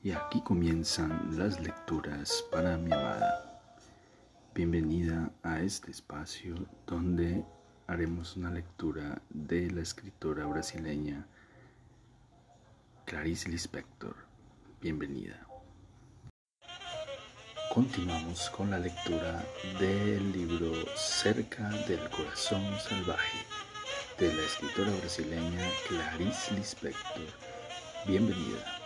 Y aquí comienzan las lecturas para mi amada. Bienvenida a este espacio donde haremos una lectura de la escritora brasileña Clarice Lispector. Bienvenida. Continuamos con la lectura del libro Cerca del Corazón Salvaje de la escritora brasileña Clarice Lispector. Bienvenida.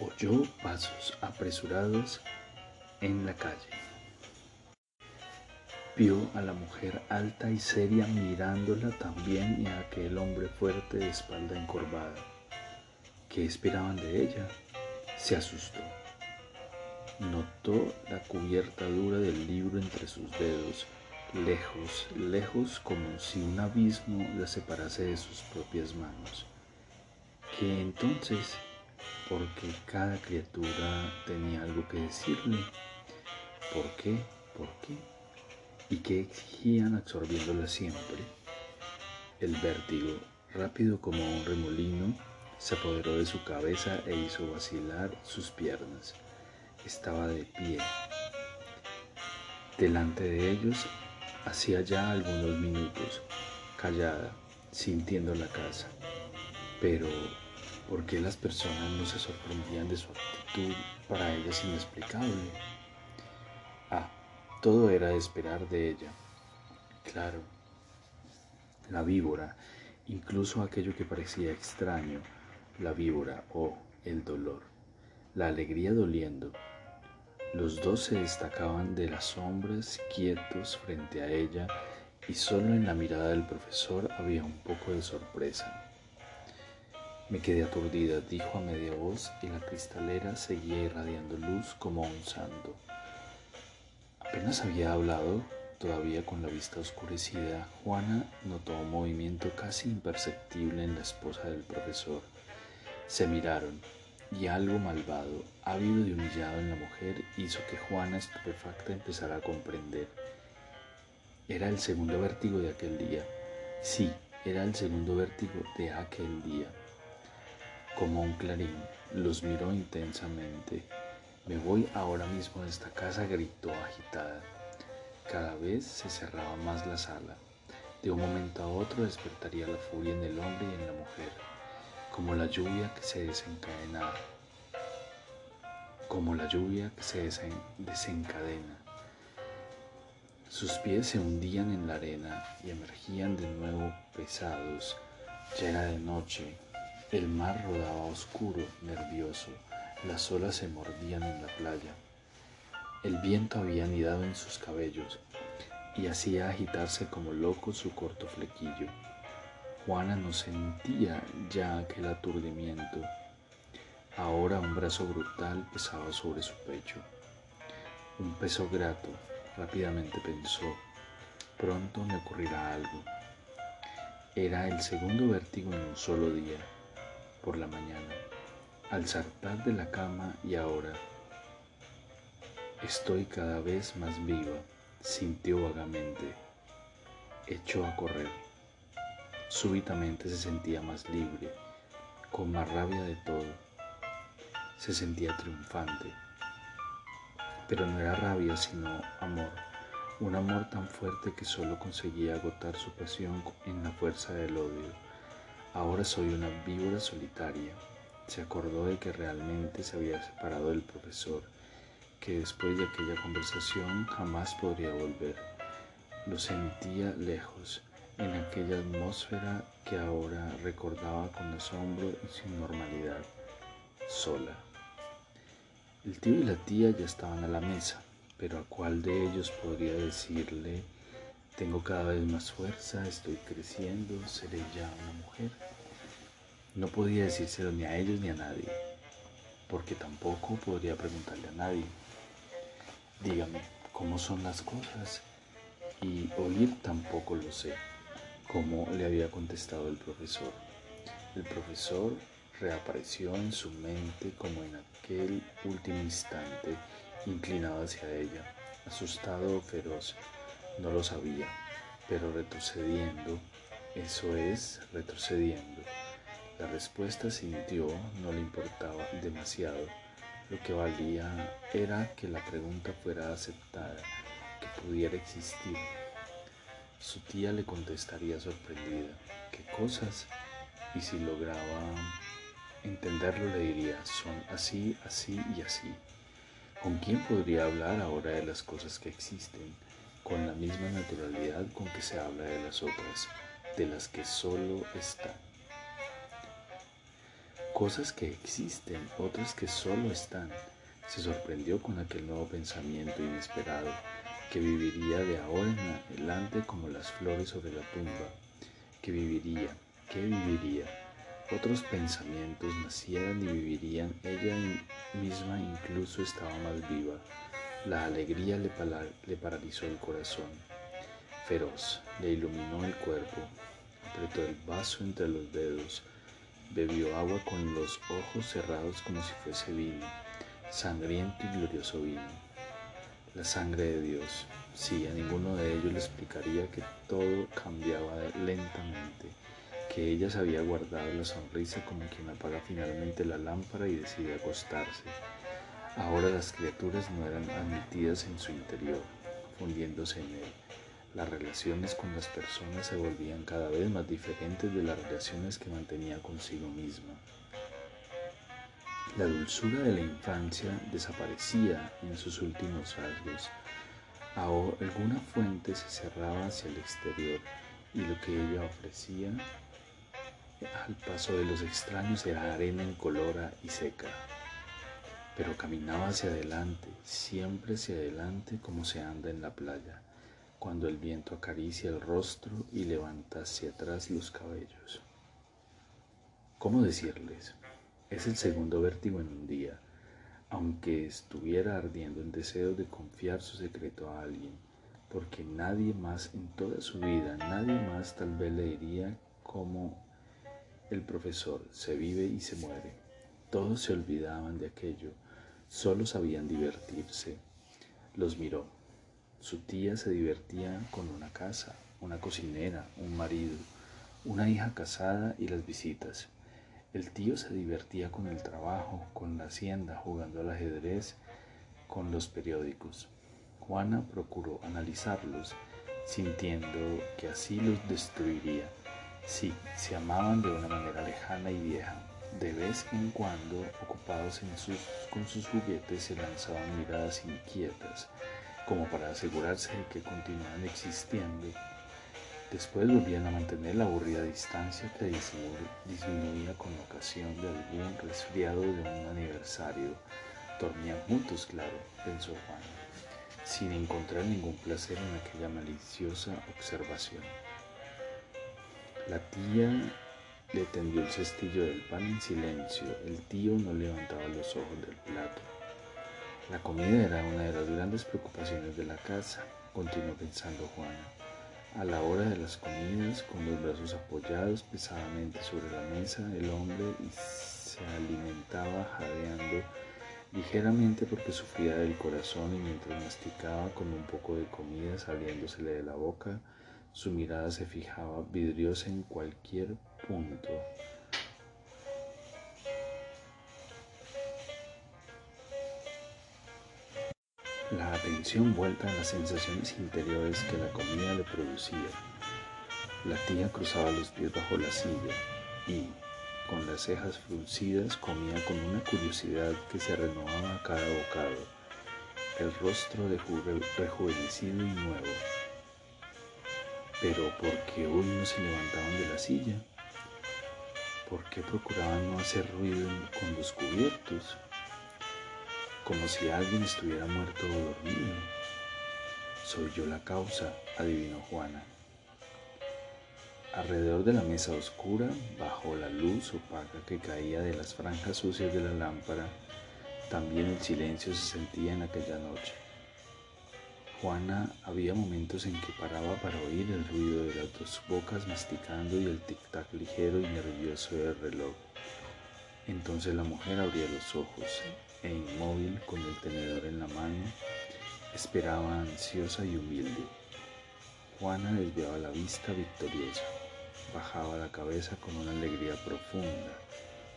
Oyó pasos apresurados en la calle. Vio a la mujer alta y seria mirándola también y a aquel hombre fuerte de espalda encorvada. ¿Qué esperaban de ella? Se asustó. Notó la cubierta dura del libro entre sus dedos lejos, lejos como si un abismo la separase de sus propias manos. Que entonces, porque cada criatura tenía algo que decirle, ¿por qué? ¿Por qué? ¿Y qué exigían absorbiéndola siempre? El vértigo, rápido como un remolino, se apoderó de su cabeza e hizo vacilar sus piernas. Estaba de pie. Delante de ellos Hacía ya algunos minutos, callada, sintiendo la casa. Pero, ¿por qué las personas no se sorprendían de su actitud para ellas inexplicable? Ah, todo era de esperar de ella. Claro, la víbora, incluso aquello que parecía extraño, la víbora o el dolor, la alegría doliendo, los dos se destacaban de las sombras quietos frente a ella y solo en la mirada del profesor había un poco de sorpresa. Me quedé aturdida, dijo a media voz, y la cristalera seguía irradiando luz como un santo. Apenas había hablado, todavía con la vista oscurecida, Juana notó un movimiento casi imperceptible en la esposa del profesor. Se miraron, y algo malvado, ávido y humillado en la mujer, hizo que Juana estupefacta empezara a comprender. Era el segundo vértigo de aquel día. Sí, era el segundo vértigo de aquel día. Como un clarín, los miró intensamente. Me voy ahora mismo de esta casa, gritó agitada. Cada vez se cerraba más la sala. De un momento a otro despertaría la furia en el hombre y en la mujer como la lluvia que se desencadena, como la lluvia que se desencadena. Sus pies se hundían en la arena y emergían de nuevo pesados. Ya era de noche, el mar rodaba oscuro, nervioso, las olas se mordían en la playa. El viento había anidado en sus cabellos y hacía agitarse como loco su corto flequillo. Juana no sentía ya aquel aturdimiento. Ahora un brazo brutal pesaba sobre su pecho. Un peso grato, rápidamente pensó. Pronto me ocurrirá algo. Era el segundo vértigo en un solo día, por la mañana, al saltar de la cama y ahora. Estoy cada vez más viva, sintió vagamente. Echó a correr. Súbitamente se sentía más libre, con más rabia de todo. Se sentía triunfante. Pero no era rabia, sino amor. Un amor tan fuerte que solo conseguía agotar su pasión en la fuerza del odio. Ahora soy una víbora solitaria. Se acordó de que realmente se había separado del profesor, que después de aquella conversación jamás podría volver. Lo sentía lejos en aquella atmósfera que ahora recordaba con asombro y sin normalidad, sola. El tío y la tía ya estaban a la mesa, pero ¿a cuál de ellos podría decirle, tengo cada vez más fuerza, estoy creciendo, seré ya una mujer? No podía decírselo ni a ellos ni a nadie, porque tampoco podría preguntarle a nadie. Dígame, ¿cómo son las cosas? Y oír tampoco lo sé como le había contestado el profesor. El profesor reapareció en su mente como en aquel último instante, inclinado hacia ella, asustado feroz, no lo sabía, pero retrocediendo, eso es, retrocediendo. La respuesta sintió no le importaba demasiado. Lo que valía era que la pregunta fuera aceptada, que pudiera existir. Su tía le contestaría sorprendida, ¿qué cosas? Y si lograba entenderlo le diría, son así, así y así. ¿Con quién podría hablar ahora de las cosas que existen? Con la misma naturalidad con que se habla de las otras, de las que solo están. Cosas que existen, otras que solo están. Se sorprendió con aquel nuevo pensamiento inesperado que viviría de ahora en adelante como las flores sobre la tumba, que viviría, que viviría otros pensamientos nacieran y vivirían, ella misma incluso estaba más viva. La alegría le, paralizó el corazón. Feroz, le iluminó el cuerpo, apretó el vaso entre los dedos, bebió agua con los ojos cerrados como si fuese vino, sangriento y glorioso vino. La sangre de Dios, sí, a ninguno de ellos le explicaría que todo cambiaba lentamente que ella se había guardado la sonrisa como quien apaga finalmente la lámpara y decide acostarse. Ahora las criaturas no eran admitidas en su interior, fundiéndose en él. Las relaciones con las personas se volvían cada vez más diferentes de las relaciones que mantenía consigo misma. La dulzura de la infancia desaparecía en sus últimos rasgos. Ahora alguna fuente se cerraba hacia el exterior y lo que ella ofrecía al paso de los extraños era arena incolora y seca, pero caminaba hacia adelante, siempre hacia adelante como se anda en la playa, cuando el viento acaricia el rostro y levanta hacia atrás los cabellos. ¿Cómo decirles? Es el segundo vértigo en un día, aunque estuviera ardiendo en deseo de confiar su secreto a alguien, porque nadie más en toda su vida, nadie más tal vez le diría cómo el profesor se vive y se muere. Todos se olvidaban de aquello, solo sabían divertirse. Los miró. Su tía se divertía con una casa, una cocinera, un marido, una hija casada y las visitas. El tío se divertía con el trabajo, con la hacienda, jugando al ajedrez, con los periódicos. Juana procuró analizarlos, sintiendo que así los destruiría Sí, se amaban de una manera lejana y vieja. De vez en cuando, ocupados en sus, con sus juguetes, se lanzaban miradas inquietas, como para asegurarse de que continuaban existiendo. Después volvían a mantener la aburrida distancia que disminuía con ocasión de algún resfriado de un aniversario. Dormían juntos, claro, pensó Juan, sin encontrar ningún placer en aquella maliciosa observación. La tía le tendió el cestillo del pan en silencio. El tío no levantaba los ojos del plato. La comida era una de las grandes preocupaciones de la casa, continuó pensando Juana. A la hora de las comidas, con los brazos apoyados pesadamente sobre la mesa, el hombre se alimentaba jadeando ligeramente porque sufría del corazón y mientras masticaba con un poco de comida saliéndosele de la boca, su mirada se fijaba vidriosa en cualquier punto. La atención vuelta a las sensaciones interiores que la comida le producía. La tía cruzaba los pies bajo la silla y, con las cejas fruncidas, comía con una curiosidad que se renovaba a cada bocado, el rostro de rejuvenecido y nuevo. Pero ¿por qué hoy no se levantaban de la silla? ¿Por qué procuraban no hacer ruido con los cubiertos? Como si alguien estuviera muerto o dormido. Soy yo la causa, adivinó Juana. Alrededor de la mesa oscura, bajo la luz opaca que caía de las franjas sucias de la lámpara, también el silencio se sentía en aquella noche. Juana había momentos en que paraba para oír el ruido de las dos bocas masticando y el tic-tac ligero y nervioso del reloj. Entonces la mujer abría los ojos e inmóvil con el tenedor en la mano, esperaba ansiosa y humilde. Juana desviaba la vista victoriosa. bajaba la cabeza con una alegría profunda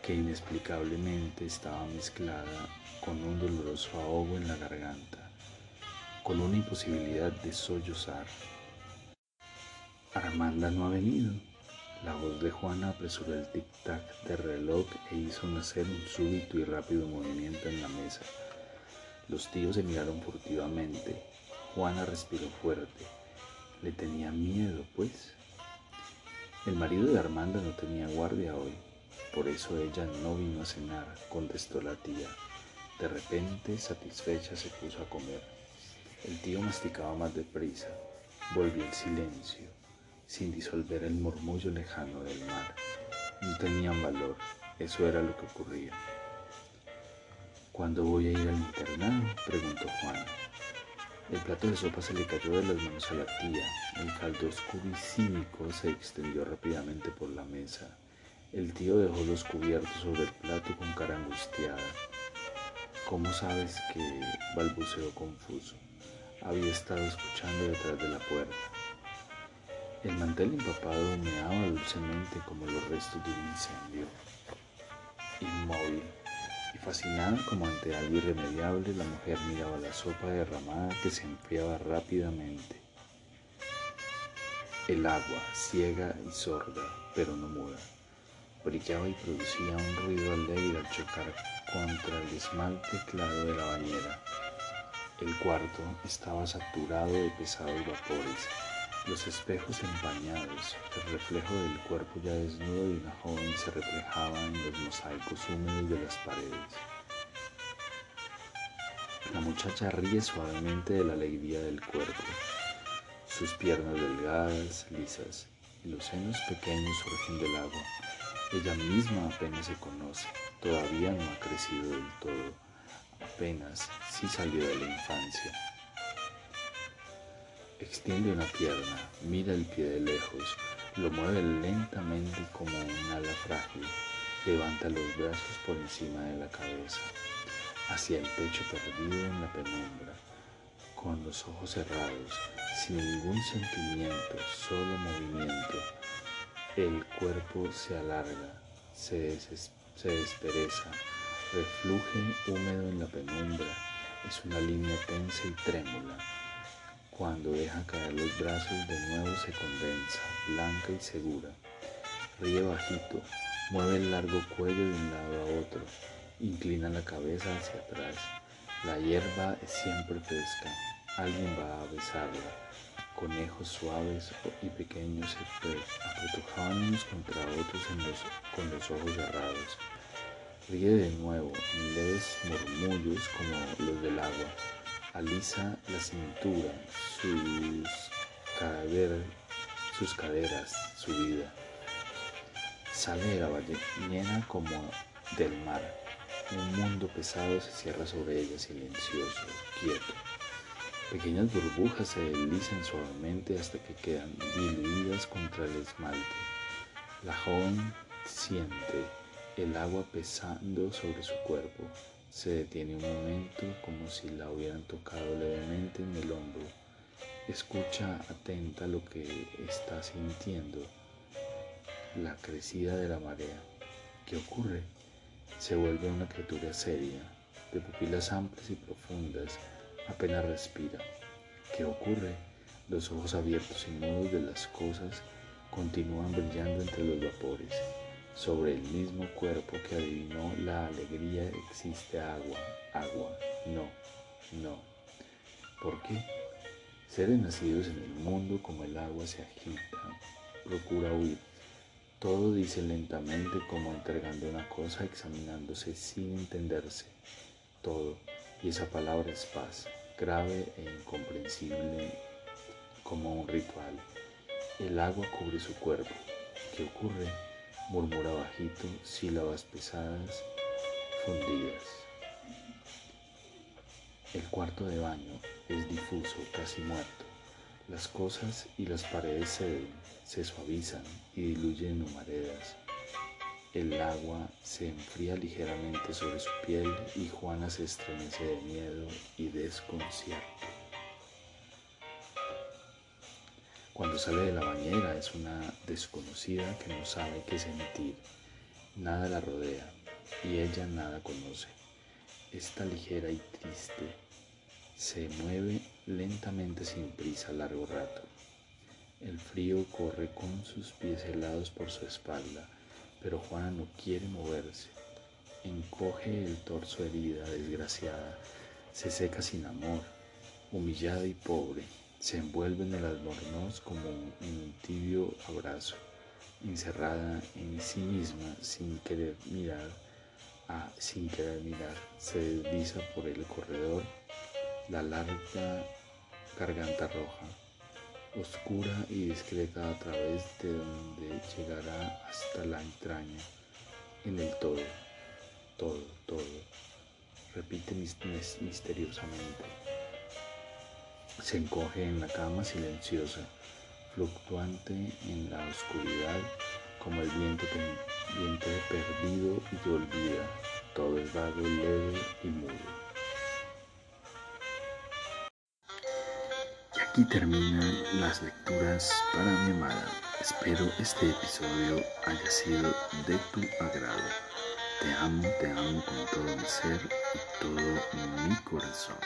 que inexplicablemente estaba mezclada con un doloroso ahogo en la garganta, con una imposibilidad de sollozar. Armanda no ha venido. La voz de Juana apresuró el tic-tac del reloj e hizo nacer un súbito y rápido movimiento en la mesa. Los tíos se miraron furtivamente. Juana respiró fuerte. Le tenía miedo, pues. El marido de Armanda no tenía guardia hoy, por eso ella no vino a cenar, contestó la tía. De repente, satisfecha, se puso a comer. El tío masticaba más deprisa. Volvió el silencio, sin disolver el murmullo lejano del mar. No tenían valor, eso era lo que ocurría. ¿Cuándo voy a ir al internado? preguntó Juan. El plato de sopa se le cayó de las manos a la tía. El caldo oscuro y cínico se extendió rápidamente por la mesa. El tío dejó los cubiertos sobre el plato con cara angustiada. ¿Cómo sabes que? balbuceó confuso. Había estado escuchando detrás de la puerta. El mantel empapado humeaba dulcemente como los restos de un incendio. Inmóvil y fascinada como ante algo irremediable, la mujer miraba la sopa derramada que se enfriaba rápidamente. El agua, ciega y sorda, pero no muda, brillaba y producía un ruido alegre al chocar contra el esmalte claro de la bañera. El cuarto estaba saturado de pesados vapores, los espejos empañados, el reflejo del cuerpo ya desnudo de una joven se reflejaba en los mosaicos húmedos de las paredes. La muchacha ríe suavemente de la alegría del cuerpo. Sus piernas delgadas, lisas, y los senos pequeños surgen del agua. Ella misma apenas se conoce, todavía no ha crecido del todo, apenas sí salió de la infancia. Extiende una pierna, mira el pie de lejos, lo mueve lentamente como un ala frágil, levanta los brazos por encima de la cabeza, hacia el pecho perdido en la penumbra, con los ojos cerrados, sin ningún sentimiento, solo movimiento el cuerpo se alarga, se, se despereza, refluye húmedo en la penumbra, es una línea tensa y trémula. Cuando deja caer los brazos de nuevo se condensa, blanca y segura. Ríe bajito, mueve el largo cuello de un lado a otro, inclina la cabeza hacia atrás. La hierba es siempre fresca, alguien va a besarla conejos suaves y pequeños se apretujaban unos contra otros con los ojos cerrados. Ríe de nuevo en leves murmullos como los del agua. Alisa la cintura, sus, sus caderas, su vida. Sale de la ballena como del mar. Un mundo pesado se cierra sobre ella, silencioso, quieto. Pequeñas burbujas se deslizan suavemente hasta que quedan diluidas contra el esmalte. La joven siente el agua pesando sobre su cuerpo. Se detiene un momento como si la hubieran tocado levemente en el hombro. Escucha atenta lo que está sintiendo. La crecida de la marea. ¿Qué ocurre? Se vuelve una criatura seria, de pupilas amplias y profundas Apenas respira. ¿Qué ocurre? Los ojos abiertos y mudos de las cosas continúan brillando entre los vapores. Sobre el mismo cuerpo que adivinó la alegría existe agua, agua, no, no. ¿Por qué? Seres nacidos en el mundo como el agua se agita, procura huir. Todo dice lentamente como entregando una cosa, examinándose sin entenderse. Todo, y esa palabra es paz grave e incomprensible como un ritual. El agua cubre su cuerpo. ¿Qué ocurre? Murmura bajito, sílabas pesadas, fundidas. El cuarto de baño es difuso, casi muerto. Las cosas y las paredes se, se suavizan y diluyen en humaredas. El agua se enfría ligeramente sobre su piel y Juana se estremece de miedo y desconcierto. Cuando sale de la bañera es una desconocida que no sabe qué sentir. Nada la rodea y ella nada conoce. Está ligera y triste. Se mueve lentamente sin prisa largo rato. El frío corre con sus pies helados por su espalda, pero Juana no quiere moverse. Encoge el torso herida, desgraciada, se seca sin amor, humillada y pobre, se envuelve en el albornoz como en un tibio abrazo, encerrada en sí misma sin querer mirar, sin querer mirar, se desliza por el corredor la larga garganta roja, oscura y discreta a través de donde llegará hasta la entraña, en el todo, todo, todo, repite misteriosamente. Se encoge en la cama silenciosa, fluctuante en la oscuridad, como el viento, perdido y olvida. Todo es vago, leve y mudo. Y aquí terminan las lecturas para mi amada. Espero este episodio haya sido de tu agrado. Te amo, te amo con todo mi ser y todo mi corazón.